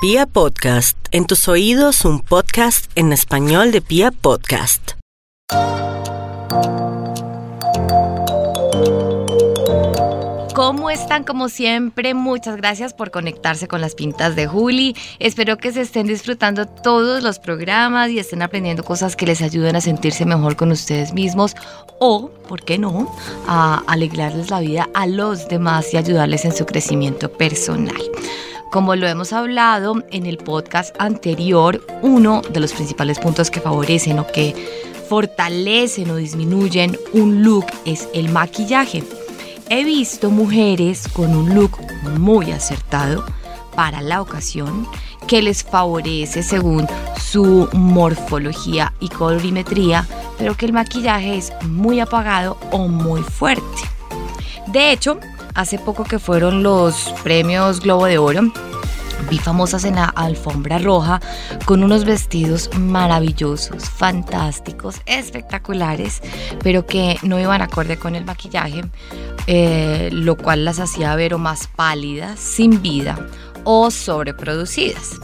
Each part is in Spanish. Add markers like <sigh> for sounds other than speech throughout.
Pia Podcast, en tus oídos un podcast en español de Pia Podcast. ¿Cómo están? Como siempre, muchas gracias por conectarse con las pintas de Juli. Espero que se estén disfrutando todos los programas y estén aprendiendo cosas que les ayuden a sentirse mejor con ustedes mismos o, ¿por qué no?, a alegrarles la vida a los demás y ayudarles en su crecimiento personal. Como lo hemos hablado en el podcast anterior, uno de los principales puntos que favorecen o que fortalecen o disminuyen un look es el maquillaje. He visto mujeres con un look muy acertado para la ocasión que les favorece según su morfología y colorimetría, pero que el maquillaje es muy apagado o muy fuerte. De hecho, hace poco que fueron los premios Globo de Oro, vi famosas en la alfombra roja con unos vestidos maravillosos, fantásticos, espectaculares, pero que no iban acorde con el maquillaje, eh, lo cual las hacía ver más pálidas, sin vida o sobreproducidas.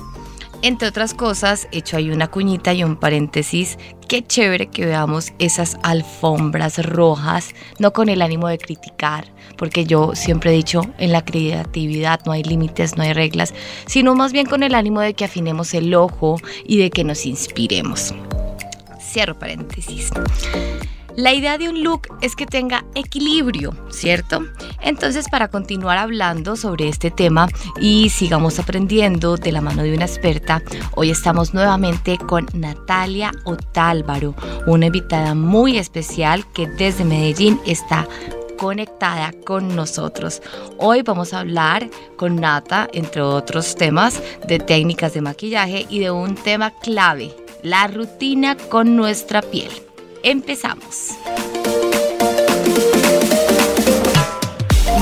Entre otras cosas, hecho ahí una cuñita y un paréntesis, qué chévere que veamos esas alfombras rojas, no con el ánimo de criticar, porque yo siempre he dicho, en la creatividad no hay límites, no hay reglas, sino más bien con el ánimo de que afinemos el ojo y de que nos inspiremos. Cierro paréntesis. La idea de un look es que tenga equilibrio, ¿cierto? Entonces, para continuar hablando sobre este tema y sigamos aprendiendo de la mano de una experta, hoy estamos nuevamente con Natalia Otálvaro, una invitada muy especial que desde Medellín está conectada con nosotros. Hoy vamos a hablar con Nata, entre otros temas, de técnicas de maquillaje y de un tema clave, la rutina con nuestra piel. Empezamos.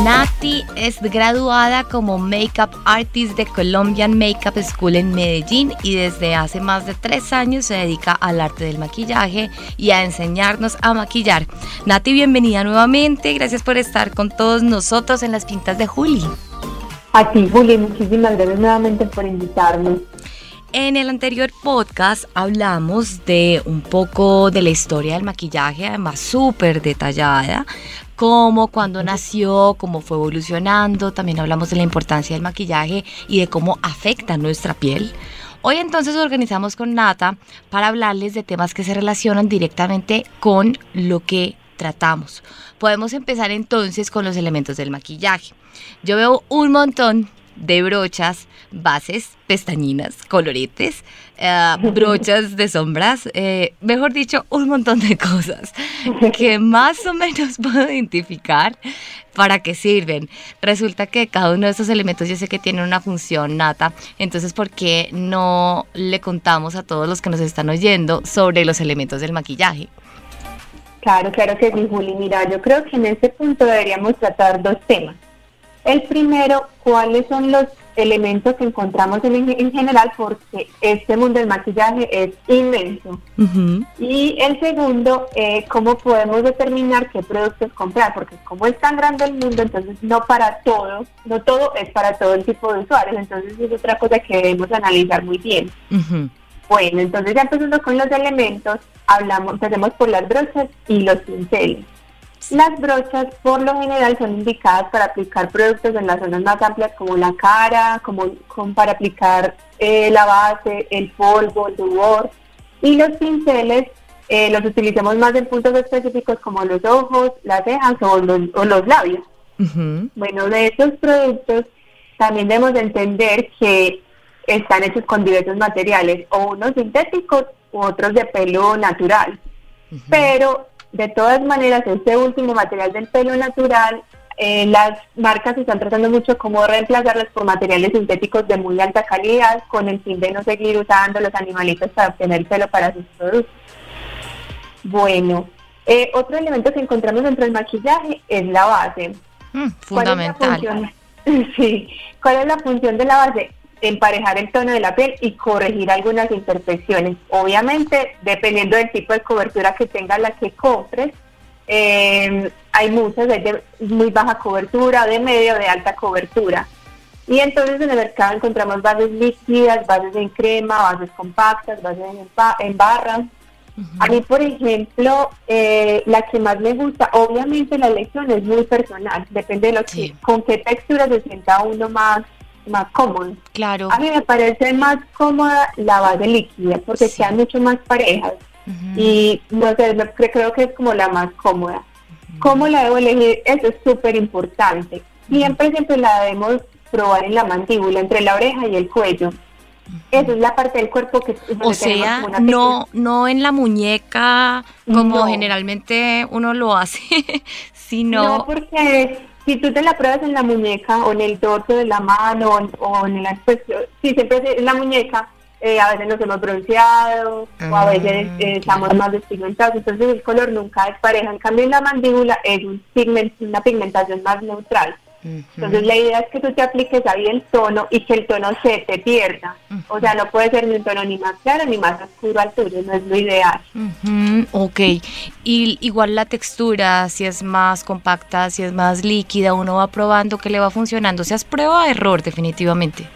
Nati es graduada como Makeup Artist de Colombian Makeup School en Medellín y desde hace más de tres años se dedica al arte del maquillaje y a enseñarnos a maquillar. Nati, bienvenida nuevamente. Gracias por estar con todos nosotros en las pintas de Juli. A ti, Juli, muchísimas gracias nuevamente por invitarme. En el anterior podcast hablamos de un poco de la historia del maquillaje, además súper detallada, cómo, cuándo nació, cómo fue evolucionando, también hablamos de la importancia del maquillaje y de cómo afecta nuestra piel. Hoy entonces organizamos con Nata para hablarles de temas que se relacionan directamente con lo que tratamos. Podemos empezar entonces con los elementos del maquillaje. Yo veo un montón de brochas, bases, pestañinas, coloretes, eh, <laughs> brochas de sombras, eh, mejor dicho, un montón de cosas <laughs> que más o menos puedo identificar para qué sirven. Resulta que cada uno de estos elementos yo sé que tiene una función nata, entonces ¿por qué no le contamos a todos los que nos están oyendo sobre los elementos del maquillaje? Claro, claro que sí, Juli. Mira, yo creo que en este punto deberíamos tratar dos temas. El primero, cuáles son los elementos que encontramos en, general, porque este mundo del maquillaje es inmenso. Y el segundo, eh, cómo podemos determinar qué productos comprar, porque como es tan grande el mundo, entonces no para todo, no todo es para todo el tipo de usuarios, entonces es otra cosa que debemos analizar muy bien. Bueno, entonces ya empezando con los elementos, hablamos, empecemos por las brochas y los pinceles. Las brochas por lo general son indicadas para aplicar productos en las zonas más amplias como la cara, como, para aplicar eh, la base, el polvo, el rubor. Y los pinceles eh, los utilizamos más en puntos específicos como los ojos, las cejas o los, labios. Bueno, de estos productos también debemos entender que están hechos con diversos materiales, o unos sintéticos u otros de pelo natural. Pero de todas maneras, este último material del pelo natural, eh, las marcas están tratando mucho como reemplazarlos por materiales sintéticos de muy alta calidad con el fin de no seguir usando los animalitos para obtener pelo para sus productos. Bueno, eh, otro elemento que encontramos dentro del maquillaje es la base. Mm, fundamental. <laughs> sí, ¿cuál es la función de la base? Emparejar el tono de la piel y corregir algunas imperfecciones. Obviamente, dependiendo del tipo de cobertura que tenga la que compres, eh, hay muchas, de muy baja cobertura, de medio, de alta cobertura. Y entonces en el mercado encontramos bases líquidas, bases en crema, bases compactas, bases en, barras. A mí, por ejemplo, eh, la que más me gusta, obviamente la elección es muy personal, depende de lo que, con qué textura se sienta uno más más cómodo. Claro. A mí me parece más cómoda la base líquida porque quedan mucho más parejas y no sé, creo que es como la más cómoda. ¿Cómo la debo elegir? Eso es súper importante. Siempre, siempre la debemos probar en la mandíbula, entre la oreja y el cuello. Esa es la parte del cuerpo que... O sea, no, no en la muñeca como generalmente uno lo hace, <laughs> sino... No, porque si tú te la pruebas en la muñeca o en el dorso de la mano o, en la expresión, si siempre en la muñeca, eh, a veces nos hemos bronceado o a veces ah, eh, estamos más despigmentados, entonces el color nunca es pareja. En cambio, en la mandíbula es un pigment, una pigmentación más neutral. Entonces la idea es que tú te apliques ahí el tono y que el tono se te pierda. O sea, no puede ser ni un tono ni más claro ni más oscuro al tuyo, no es lo ideal. Ok, y igual la textura, si es más compacta, si es más líquida, uno va probando que le va funcionando. O sea, es prueba error definitivamente.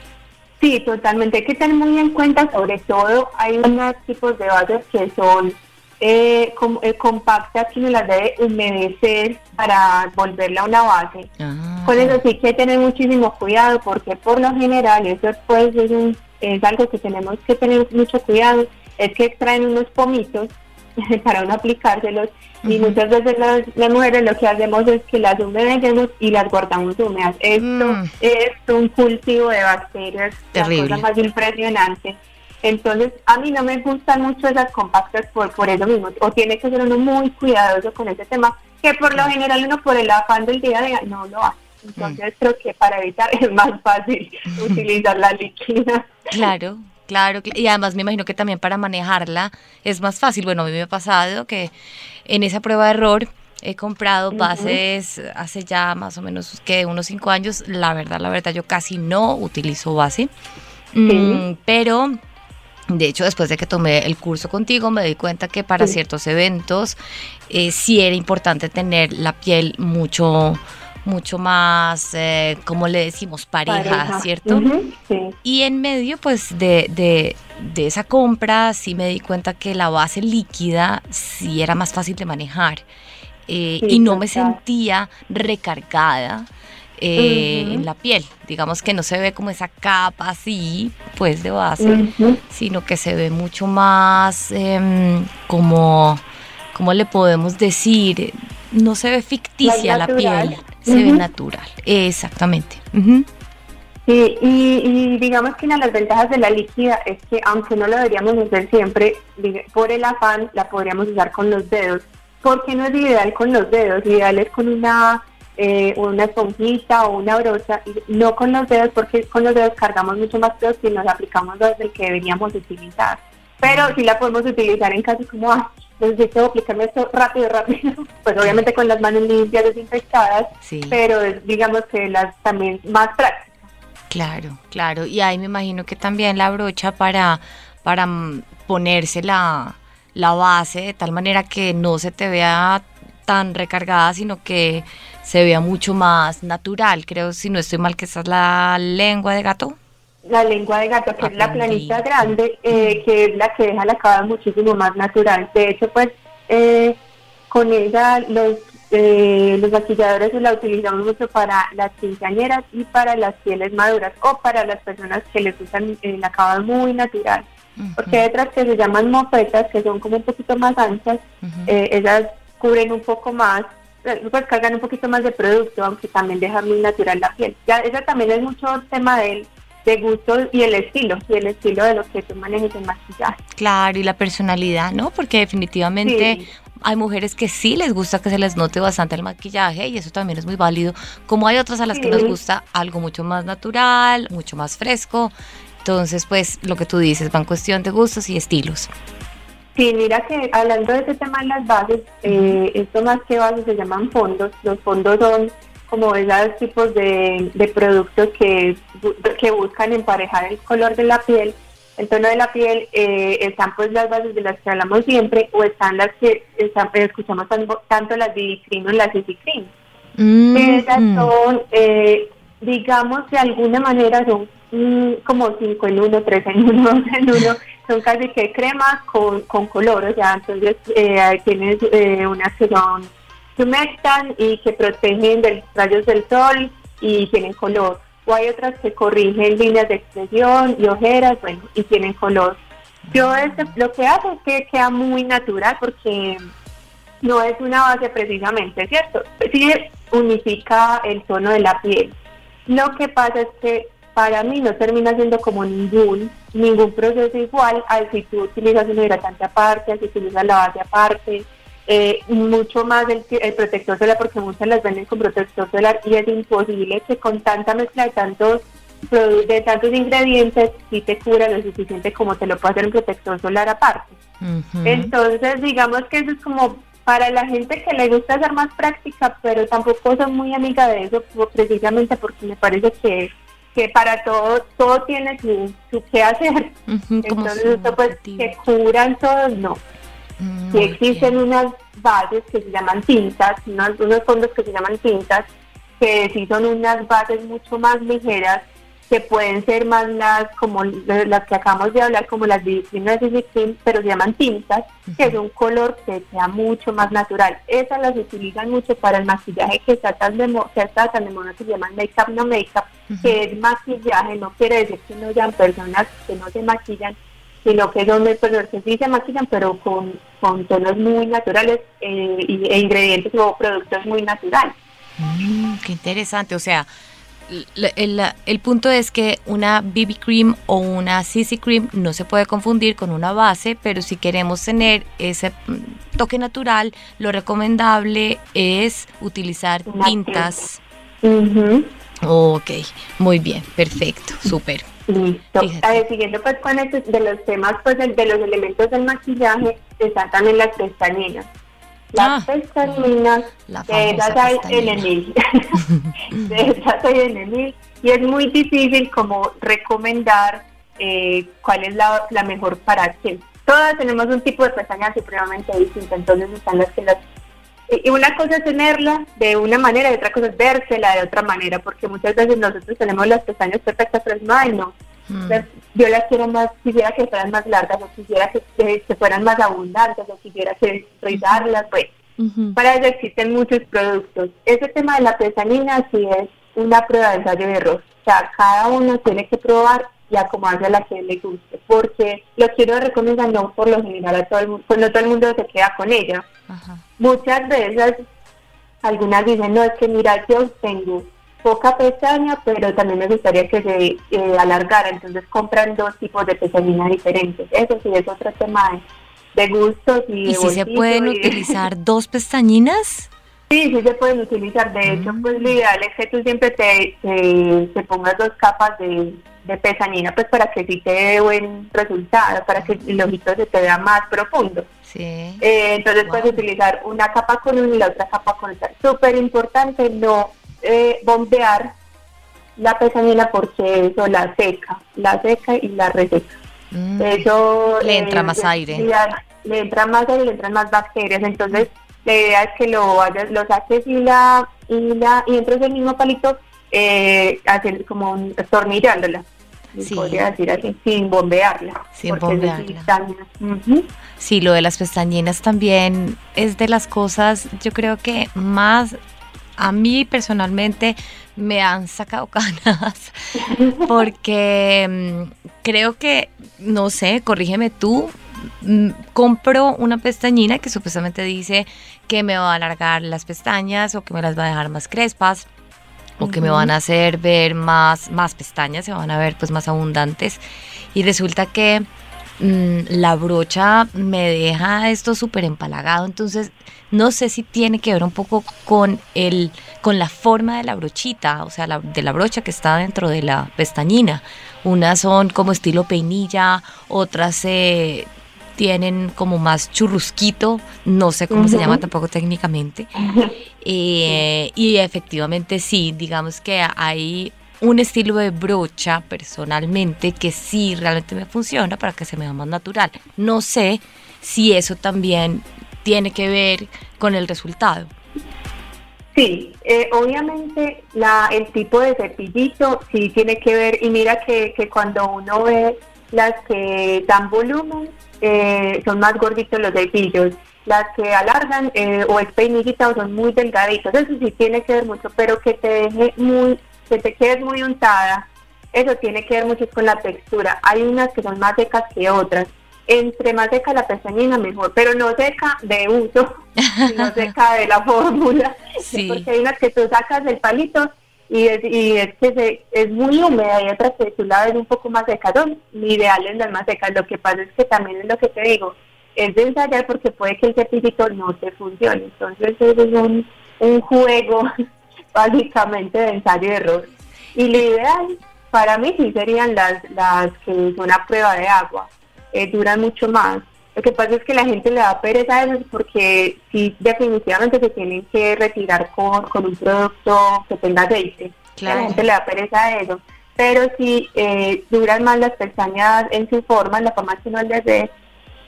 Sí, totalmente. Hay que tener muy en cuenta, sobre todo, hay unos tipos de bases que son eh, eh, compactas que uno las debe humedecer para volverla a una base. Ah. Con eso sí que hay que tener muchísimo cuidado porque por lo general eso pues es, es algo que tenemos que tener mucho cuidado, es que extraen unos pomitos <laughs> para uno aplicárselos y muchas veces las, mujeres lo que hacemos es que las humedecemos y las guardamos húmedas. Esto mm. es un cultivo de bacterias, Terrible. la cosa más impresionante. Entonces, a mí no me gustan mucho esas compactas por, por eso mismo, o tiene que ser uno muy cuidadoso con ese tema, que por lo general uno por el afán del día a día no lo hace. Entonces, mm. creo que para evitar es más fácil <laughs> utilizar la líquida. Claro, Claro, y además me imagino que también para manejarla es más fácil. Bueno, a mí me ha pasado que en esa prueba de error he comprado bases hace ya más o menos que unos cinco años. La verdad, la verdad, yo casi no utilizo base. Mm, pero de hecho, después de que tomé el curso contigo, me di cuenta que para ciertos eventos eh, sí era importante tener la piel mucho mucho más, eh, como le decimos, pareja, ¿cierto? Y en medio, pues, de, de, de, esa compra, sí me di cuenta que la base líquida sí era más fácil de manejar eh, y no me sentía recargada. Eh, en la piel, digamos que no se ve como esa capa así, pues de base, sino que se ve mucho más em, como, ¿cómo le podemos decir? No se ve ficticia la piel se ve natural. Exactamente. Sí, y, digamos que una de las ventajas de la líquida es que aunque no lo deberíamos hacer siempre, por el afán la podríamos usar con los dedos. ¿Por qué no es ideal con los dedos? Ideal es con una eh, una esponjita o una brocha, no con los dedos porque con los dedos cargamos mucho más peso y nos aplicamos desde el que deberíamos utilizar. Pero sí la podemos utilizar en casos como, ah, necesito aplicarme esto rápido, rápido, <laughs> pues obviamente con las manos limpias, desinfectadas, pero digamos que las también más prácticas. Claro, claro, y ahí me imagino que también la brocha para, para mm, ponerse la, la base de tal manera que no se te vea tan recargada, sino que se vea mucho más natural. Creo, si no estoy mal, que esa es la lengua de gato la lengua de gato, que es la planita grande, eh, que es la que deja la cava muchísimo más natural. De hecho, pues eh, con ella los eh, los maquilladores la utilizamos mucho para las quinceañeras y para las pieles maduras o para las personas que les gustan el acabado muy natural. Porque hay otras que se llaman mofetas, que son como un poquito más anchas, ellas cubren un poco más, pues cargan un poquito más de producto, aunque también dejan muy natural la piel. Ya, esa también es mucho tema de de gusto y el estilo, y el estilo de lo que tú manejes en maquillaje. Claro, y la personalidad, ¿no? Porque definitivamente hay mujeres que sí les gusta que se les note bastante el maquillaje y eso también es muy válido, como hay otras a las que nos gusta algo mucho más natural, mucho más fresco. Entonces, pues lo que tú dices va en cuestión de gustos y estilos. Sí, mira que hablando de ese tema de las bases, eh, esto más que bases se llaman fondos. Los fondos son como esos tipos de, de productos que, que buscan emparejar el color de la piel, el tono de la piel, eh, están pues las bases de las que hablamos siempre o están las que escuchamos tanto, las BB Cream o las Cream. Mm, Esas son, eh, digamos, de alguna manera son mm, como 5 en 1, 3 en 1, 2 en 1, son casi que crema con, con color, o sea, entonces eh, tienes eh, unas que son humectan y que protegen de los rayos del sol y tienen color. O hay otras que corrigen líneas de expresión y ojeras, bueno, y tienen color. Yo este, lo que hago es que queda muy natural porque no es una base precisamente, ¿cierto? Sí unifica el tono de la piel. Lo que pasa es que para mí no termina siendo como ningún ningún proceso igual al si tú utilizas un hidratante aparte, al si utilizas la base aparte, eh, mucho más el, protector solar porque muchas las venden con protector solar y es imposible que con tanta mezcla de tantos de tantos ingredientes si te cura lo suficiente como te lo puede hacer un protector solar aparte. Entonces digamos que eso es como para la gente que le gusta ser más práctica, pero tampoco soy muy amiga de eso, precisamente porque me parece que, que para todo, todo tiene su, su qué hacer. Entonces, esto pues que curan todos, no. Mm, si existen unas bases que se llaman tintas, unos, unos fondos que se llaman tintas, que sí son unas bases mucho más ligeras que pueden ser más las como las que acabamos de hablar, como las de cream, pero se llaman tintas, que es un color que sea mucho más natural. Esas las utilizan mucho para el maquillaje que está tan de, que está tan de moda, que se llaman make-up no make-up, que es maquillaje, no quiere decir que no sean personas que no se maquillan, sino que son personas que sí se maquillan, pero con, con tonos muy naturales eh, e ingredientes o productos muy naturales. Mm, qué interesante, o sea, el, punto es que una BB cream o una CC cream no se puede confundir con una base, pero si queremos tener ese mm, toque natural, lo recomendable es utilizar tintas. Ok, muy bien, perfecto, súper. Listo. siguiendo pues con este, de los temas, pues de los elementos del maquillaje, están también las pestañinas. Las ah, de esas hay en mil. de esas hay en. Y es muy difícil como recomendar eh, cuál es la, mejor para qué. Todas tenemos un tipo de pestañas supremamente distinta, entonces están las que las... Y una cosa es tenerla de una manera y otra cosa es vérsela de otra manera, porque muchas veces nosotros tenemos las pestañas perfectas, pero no, ay, no, Mm. Yo las quiero más, quisiera que fueran más largas, o quisiera que, fueran más abundantes, o quisiera que rizarlas, pues. Para eso existen muchos productos. Ese tema de la pesanina sí es una prueba de ensayo de error. O sea, cada uno tiene que probar y acomodarse a la que le guste, porque lo quiero recomendar no por lo general a todo el mundo, pues no todo el mundo se queda con ella. Muchas veces, algunas dicen, no, es que mira, yo tengo poca pestaña, pero también me gustaría que se eh, alargara, entonces compran dos tipos de pestañina diferentes. Eso sí es otro tema de, gustos y... ¿Y si se pueden utilizar dos pestañinas? <laughs> Sí, sí se pueden utilizar. De hecho, mm. pues lo ideal es que tú siempre te, te, pongas dos capas de, de pestañina, pues para que sí te dé buen resultado, para que el ojito se te vea más profundo. Sí. Eh, entonces puedes utilizar una capa con una y la otra capa con otra. Súper importante no eh, bombear la pesanina porque eso la seca, la seca y la reseca. Mm. Eso le entra eh, más aire. Le, entra más aire, le entran más bacterias. Entonces, la idea es que lo vayas, lo saques y la y la y entres el mismo palito eh, hacer como un, tornillándola. Podría decir así, sin bombearla. Sin bombearla. Sí, lo de las pestañinas también es de las cosas, yo creo que más a mí personalmente me han sacado <laughs> canas porque mm, creo que, no sé, corrígeme tú, mm, compro una pestañina que supuestamente dice que me va a alargar las pestañas o que me las va a dejar más crespas o que me van a hacer ver más, más pestañas, se van a ver pues más abundantes. Y resulta que mm, la brocha me deja esto súper empalagado, entonces no sé si tiene que ver un poco con, el, con la forma de la brochita, o sea, de la brocha que está dentro de la pestañina. Unas son como estilo peinilla, otras eh, tienen como más churrusquito, no sé cómo se llama tampoco técnicamente. <laughs> Eh, y efectivamente sí, digamos que hay un estilo de brocha personalmente que sí realmente me funciona para que se me vea más natural. No sé si eso también tiene que ver con el resultado. Sí, eh, obviamente la, el tipo de cepillito sí tiene que ver, y mira que, que cuando uno ve las que dan volumen, eh, son más gorditos los cepillos, las que alargan eh, o es peinillita o son muy delgaditos, eso sí tiene que ver mucho, pero que te deje muy, que te quedes muy untada, eso tiene que ver mucho con la textura. Hay unas que son más secas que otras entre más seca la pestañina mejor, pero no seca de uso, <laughs> sino seca de la fórmula, porque hay unas que tú sacas del palito y es, y es que es muy húmeda y otras que tú la ves un poco más seca, son ideales las más secas, lo que pasa es que también es lo que te digo, es de ensayar porque puede que el cepillito no te funcione, entonces eso es un, un juego <laughs> básicamente de ensayo y error. Y lo ideal para mí sí serían las, las que son a prueba de agua, eh, duran mucho más. Lo que pasa es que la gente le da pereza a eso porque sí, definitivamente se tienen que retirar con, con un producto que tenga aceite. La gente le da pereza a eso. Pero si eh, duran más las pestañas en su forma, en la forma que no les dé,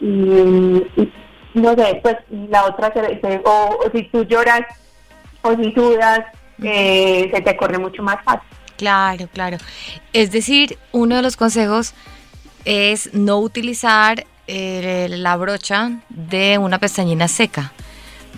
y, no sé, pues la otra, se, o, si tú lloras o si sudas, eh, se te corre mucho más fácil. Claro, claro. Es decir, uno de los consejos es no utilizar eh, la brocha de una pestañina seca.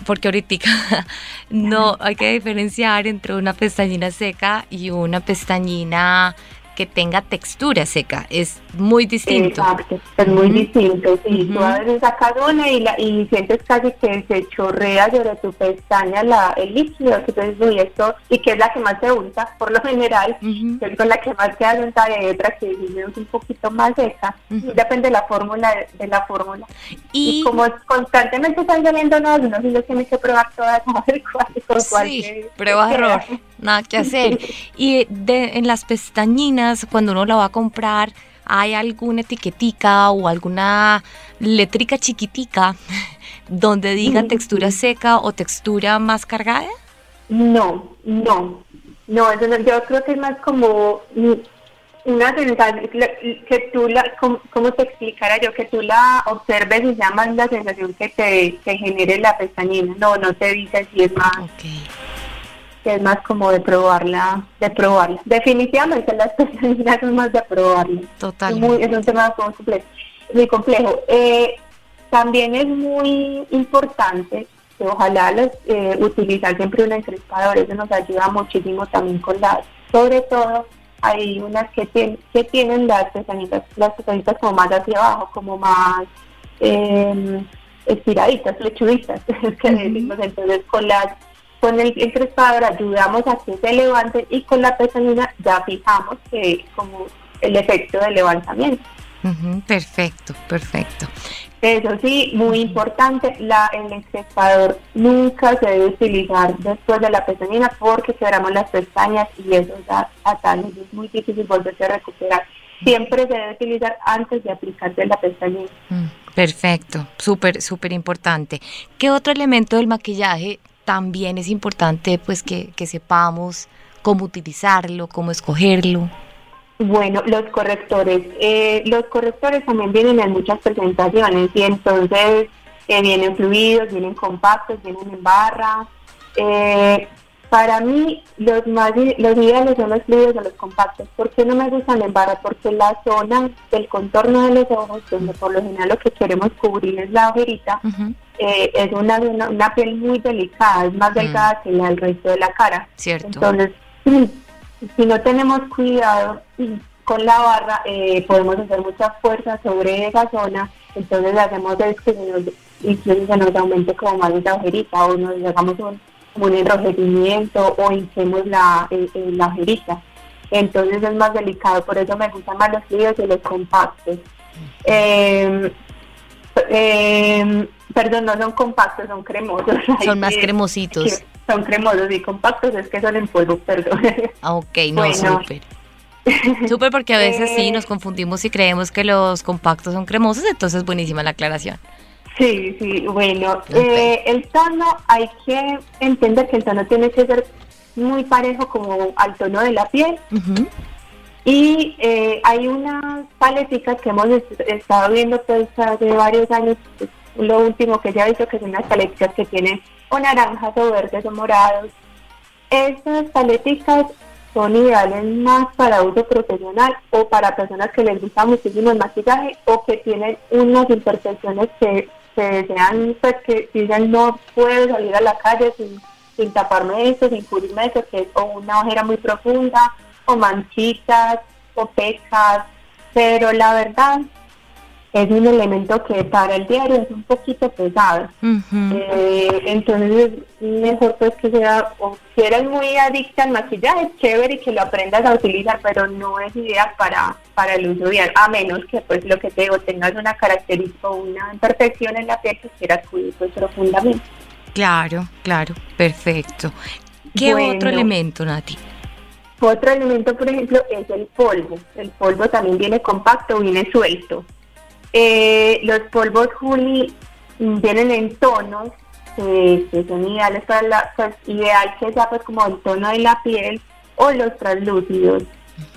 Porque ahorita <laughs> no hay que diferenciar entre una pestañina seca y una pestañina que tenga textura seca. Es muy distinto. Exacto, es muy distinto. Si tú a veces sacas una y, la, y sientes casi que se chorrea sobre tu pestaña la, el líquido, que tú dices, esto, y que es la que más te unta, por lo general, que es con la que más queda unta y hay otra que es un poquito más seca. Depende de la fórmula, de la fórmula. Y, como constantemente están saliendo nuevas, uno sí los tiene que probar todas, <laughs> a ver cuál, cuál sí, prueba error nada que hacer. Y de, en las pestañinas, cuando uno la va a comprar, ¿hay alguna etiquetica o alguna letrica chiquitica <laughs> donde diga textura seca o textura más cargada? No, no, no, yo creo que es más como una sensación que tú la, como, te explicara yo, que tú la observes y llamas la sensación que te que genere la pestañina. No, no te dice si es más que es más como de probarla, de probarla. Definitivamente las personas son más de probarla. Total. Es, un tema muy complejo. Muy complejo. Eh, también es muy importante que ojalá los, eh, utilizar siempre un encrespador, eso nos ayuda muchísimo también con las, sobre todo hay unas que, tienen que tienen las pestañitas, las pestañitas como más hacia abajo, como más eh, estiraditas, lechuditas, <laughs> entonces con las con el encrespador ayudamos a que se levante y con la pestañina ya fijamos que como el efecto de levantamiento. perfecto, perfecto. Eso sí, muy importante, la, el encrespador nunca se debe utilizar después de la pestañina porque quebramos las pestañas y eso da ataques, es muy difícil volverse a recuperar. Siempre se debe utilizar antes de aplicarse la pestañina. Perfecto, súper, súper importante. ¿Qué otro elemento del maquillaje también es importante pues que, sepamos cómo utilizarlo, cómo escogerlo. Bueno, los correctores. Eh, los correctores también vienen en muchas presentaciones y entonces eh, vienen fluidos, vienen compactos, vienen en barra. Eh, para mí los más los ideales son los fluidos o los compactos. ¿Por qué no me gustan en barra? Porque la zona del contorno de los ojos, donde por lo general lo que queremos cubrir es la ojerita, eh, es una, una, piel muy delicada, es más mm. delgada que la del resto de la cara. Cierto. Entonces, si no tenemos cuidado con la barra, eh, podemos hacer mucha fuerza sobre esa zona, entonces hacemos es que se nos, incluso se nos aumente como más esa ojerita o nos hagamos un un enrojecimiento o hinchemos la, eh, eh, la ojerita. Entonces es más delicado, por eso me gustan más los fríos y los compactos. Em, em, perdón, no son compactos, son cremosos. <laughs> Son más cremositos. Son cremosos y compactos, es que son en polvo, perdón. Ah, ok, no, súper. <laughs> Súper porque a veces sí eh, nos confundimos y creemos que los compactos son cremosos, entonces buenísima la aclaración. Sí, sí, bueno, eh, el tono hay que entender que el tono tiene que ser muy parejo como al tono de la piel. Y eh, hay unas paleticas que hemos estado viendo pues hace varios años, lo último que se ha visto que son unas paleticas que tienen o naranjas o verdes o morados. Estas paleticas son ideales más para uso profesional o para personas que les gusta muchísimo el maquillaje o que tienen unas imperfecciones que se desean, pues que dicen no puedo salir a la calle sin, sin taparme eso, sin cubrirme eso, que es o una ojera muy profunda o manchitas o pecas, pero la verdad es un elemento que para el diario es un poquito pesado. eh, entonces, mejor pues que sea, o si eres muy adicta al maquillaje, chévere y que lo aprendas a utilizar, pero no es idea para, para el uso diario, a menos que pues lo que te digo, tengas una característica o una imperfección en la piel que quieras cuidar pues, profundamente. Claro, claro, perfecto. ¿Qué otro elemento, Nati? Otro elemento, por ejemplo, es el polvo. El polvo también viene compacto, viene suelto. Eh, los polvos Juli vienen en tonos que son ideales para la, pues, ideal que sea pues como el tono de la piel o los translúcidos.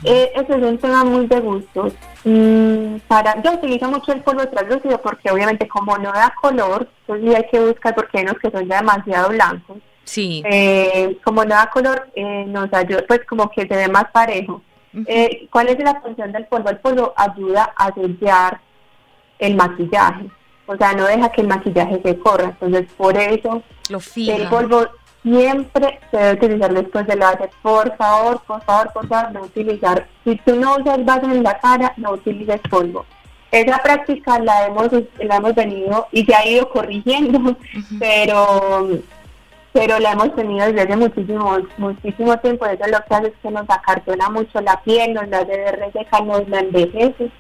Eh, ese es un tema muy de gustos. Mm, para, yo utilizo mucho el polvo translúcido porque obviamente como no da color, entonces sí hay que buscar porque hay unos que son ya demasiado blancos. Sí. Eh, como no da color, eh, nos ayuda pues como que se ve más parejo. Eh, ¿Cuál es la función del polvo? El polvo ayuda a sellar el maquillaje. O sea, no deja que el maquillaje se corra. Entonces, por eso, Lo fija. el polvo siempre se debe utilizar después de la base. Por favor, por favor, por favor, no utilizar. Si tú no usas base en la cara, no utilices polvo. Esa práctica la hemos, la hemos venido y se ha ido corrigiendo, pero pero la hemos tenido desde hace muchísimo, muchísimo tiempo. Eso lo que hace es que nos acartona mucho la piel, nos la hace de reseca, nos la envejece.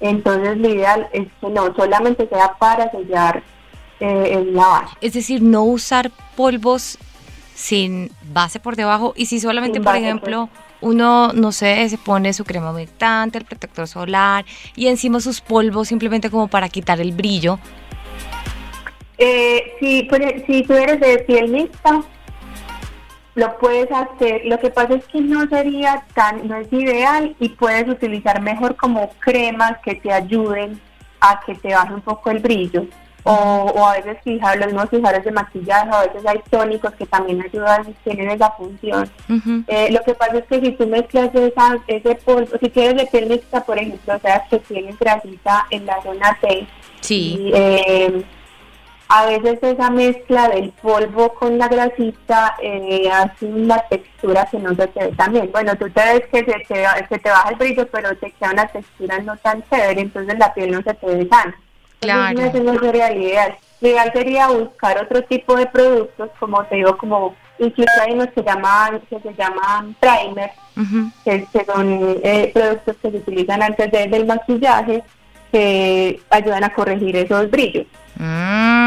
Entonces, lo ideal es que no solamente sea para sellar eh, el lavaje. Es decir, no usar polvos sin base por debajo y si solamente, por base, ejemplo, uno, no sé, se pone su crema humectante, el protector solar y encima sus polvos simplemente como para quitar el brillo. Eh, si, si tú eres de piel mixta, lo puedes hacer. Lo que pasa es que no sería tan, no es ideal y puedes utilizar mejor como cremas que te ayuden a que te baje un poco el brillo. O, o a veces fijar los mismos fijadores de maquillaje, a veces hay tónicos que también ayudan, tienen esa función. Eh, lo que pasa es que si tú mezclas esa, ese polvo, si quieres de piel mixta, por ejemplo, o sea, que tienes grasita en la zona T, Sí. y, eh, a veces esa mezcla del polvo con la grasita eh, hace una textura que no se te ve tan bien. Bueno, tú te ves que se te, se te baja el brillo, pero te queda una textura no tan chévere, entonces la piel no se te ve sana. Claro. Entonces, no sería el ideal. Lo ideal sería buscar otro tipo de productos, como te digo, como incluso hay unos que, llaman, que se llaman primer, Ujú. que, que son eh, productos que se utilizan antes de- del maquillaje, que ayudan a corregir esos brillos. Mm,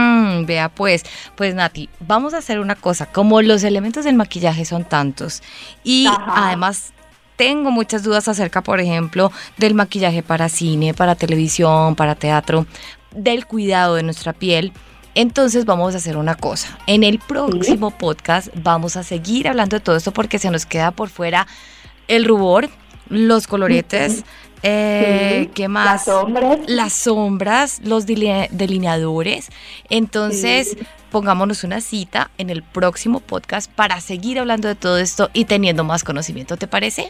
vea pues, pues Nati, vamos a hacer una cosa, como los elementos del maquillaje son tantos y Ajá. además tengo muchas dudas acerca, por ejemplo, del maquillaje para cine, para televisión, para teatro, del cuidado de nuestra piel. Entonces vamos a hacer una cosa. En el próximo podcast vamos a seguir hablando de todo esto porque se nos queda por fuera el rubor, los coloretes, eh, Sí, ¿qué Las más? sombras. las sombras, los deline- delineadores. Entonces, Sí. pongámonos una cita en el próximo podcast para seguir hablando de todo esto y teniendo más conocimiento, ¿te parece?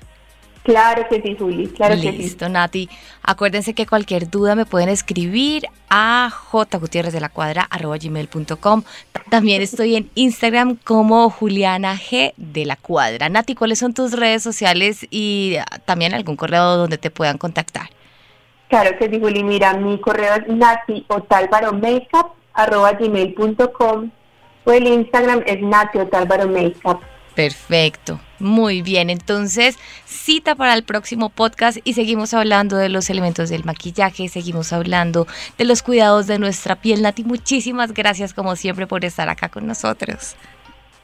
Claro que sí, Juli, claro que sí. Listo, Nati. Acuérdense que cualquier duda me pueden escribir a jgutierrezdelacuadra.com. También estoy en Instagram como Juliana G de la Cuadra. Nati, ¿cuáles son tus redes sociales y ah, también algún correo donde te puedan contactar? Claro que sí, Juli. Mira, mi correo es natiotalvaromakeup.com o el Instagram es natiotalvaromakeup. Perfecto, muy bien. Entonces, cita para el próximo podcast y seguimos hablando de los elementos del maquillaje, seguimos hablando de los cuidados de nuestra piel. Nati, muchísimas gracias como siempre por estar acá con nosotros.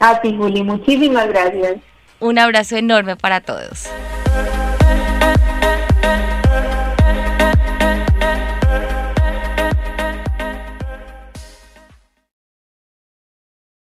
A ti, Juli, muchísimas gracias. Un abrazo enorme para todos.